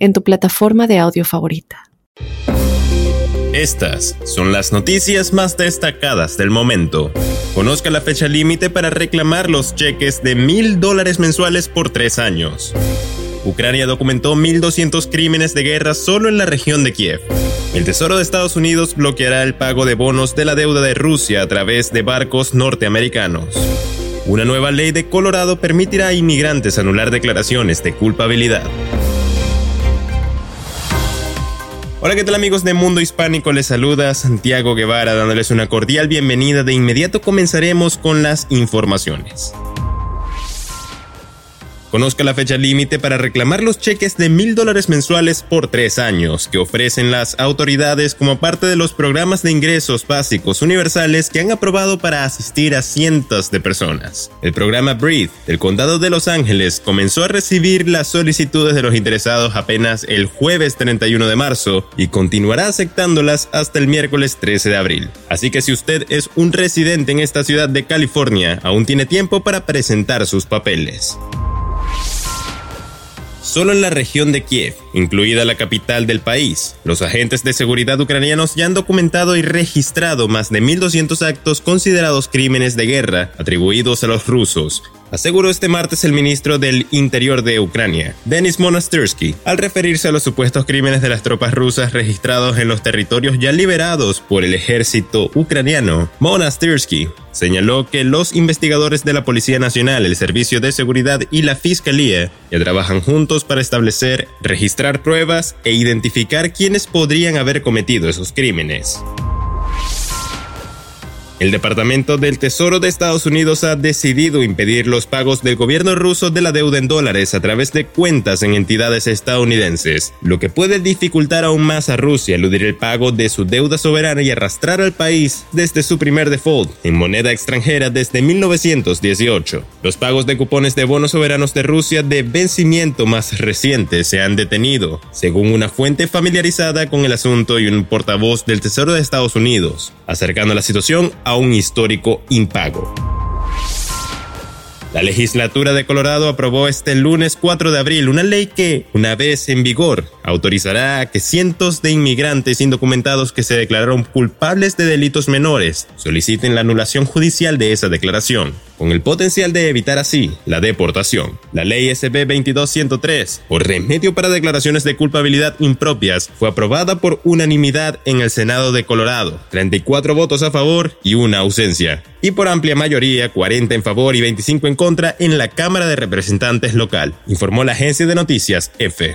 en tu plataforma de audio favorita. Estas son las noticias más destacadas del momento. Conozca la fecha límite para reclamar los cheques de mil dólares mensuales por tres años. Ucrania documentó 1.200 crímenes de guerra solo en la región de Kiev. El Tesoro de Estados Unidos bloqueará el pago de bonos de la deuda de Rusia a través de barcos norteamericanos. Una nueva ley de Colorado permitirá a inmigrantes anular declaraciones de culpabilidad. Hola, ¿qué tal amigos de Mundo Hispánico? Les saluda Santiago Guevara dándoles una cordial bienvenida. De inmediato comenzaremos con las informaciones. Conozca la fecha límite para reclamar los cheques de mil dólares mensuales por tres años que ofrecen las autoridades como parte de los programas de ingresos básicos universales que han aprobado para asistir a cientos de personas. El programa Breathe del Condado de Los Ángeles comenzó a recibir las solicitudes de los interesados apenas el jueves 31 de marzo y continuará aceptándolas hasta el miércoles 13 de abril. Así que si usted es un residente en esta ciudad de California, aún tiene tiempo para presentar sus papeles. Solo en la región de Kiev, incluida la capital del país, los agentes de seguridad ucranianos ya han documentado y registrado más de 1.200 actos considerados crímenes de guerra atribuidos a los rusos, aseguró este martes el ministro del Interior de Ucrania, Denis Monastyrsky, al referirse a los supuestos crímenes de las tropas rusas registrados en los territorios ya liberados por el ejército ucraniano. Monastyrsky señaló que los investigadores de la Policía Nacional, el Servicio de Seguridad y la Fiscalía ya trabajan juntos para establecer, registrar pruebas e identificar quiénes podrían haber cometido esos crímenes. El Departamento del Tesoro de Estados Unidos ha decidido impedir los pagos del gobierno ruso de la deuda en dólares a través de cuentas en entidades estadounidenses, lo que puede dificultar aún más a Rusia eludir el pago de su deuda soberana y arrastrar al país desde su primer default en moneda extranjera desde 1918. Los pagos de cupones de bonos soberanos de Rusia de vencimiento más reciente se han detenido, según una fuente familiarizada con el asunto y un portavoz del Tesoro de Estados Unidos, acercando la situación a un histórico impago. La legislatura de Colorado aprobó este lunes 4 de abril una ley que, una vez en vigor, autorizará a que cientos de inmigrantes indocumentados que se declararon culpables de delitos menores soliciten la anulación judicial de esa declaración con el potencial de evitar así la deportación. La ley SB 22103, por remedio para declaraciones de culpabilidad impropias, fue aprobada por unanimidad en el Senado de Colorado, 34 votos a favor y una ausencia, y por amplia mayoría, 40 en favor y 25 en contra en la Cámara de Representantes local, informó la agencia de noticias EFE.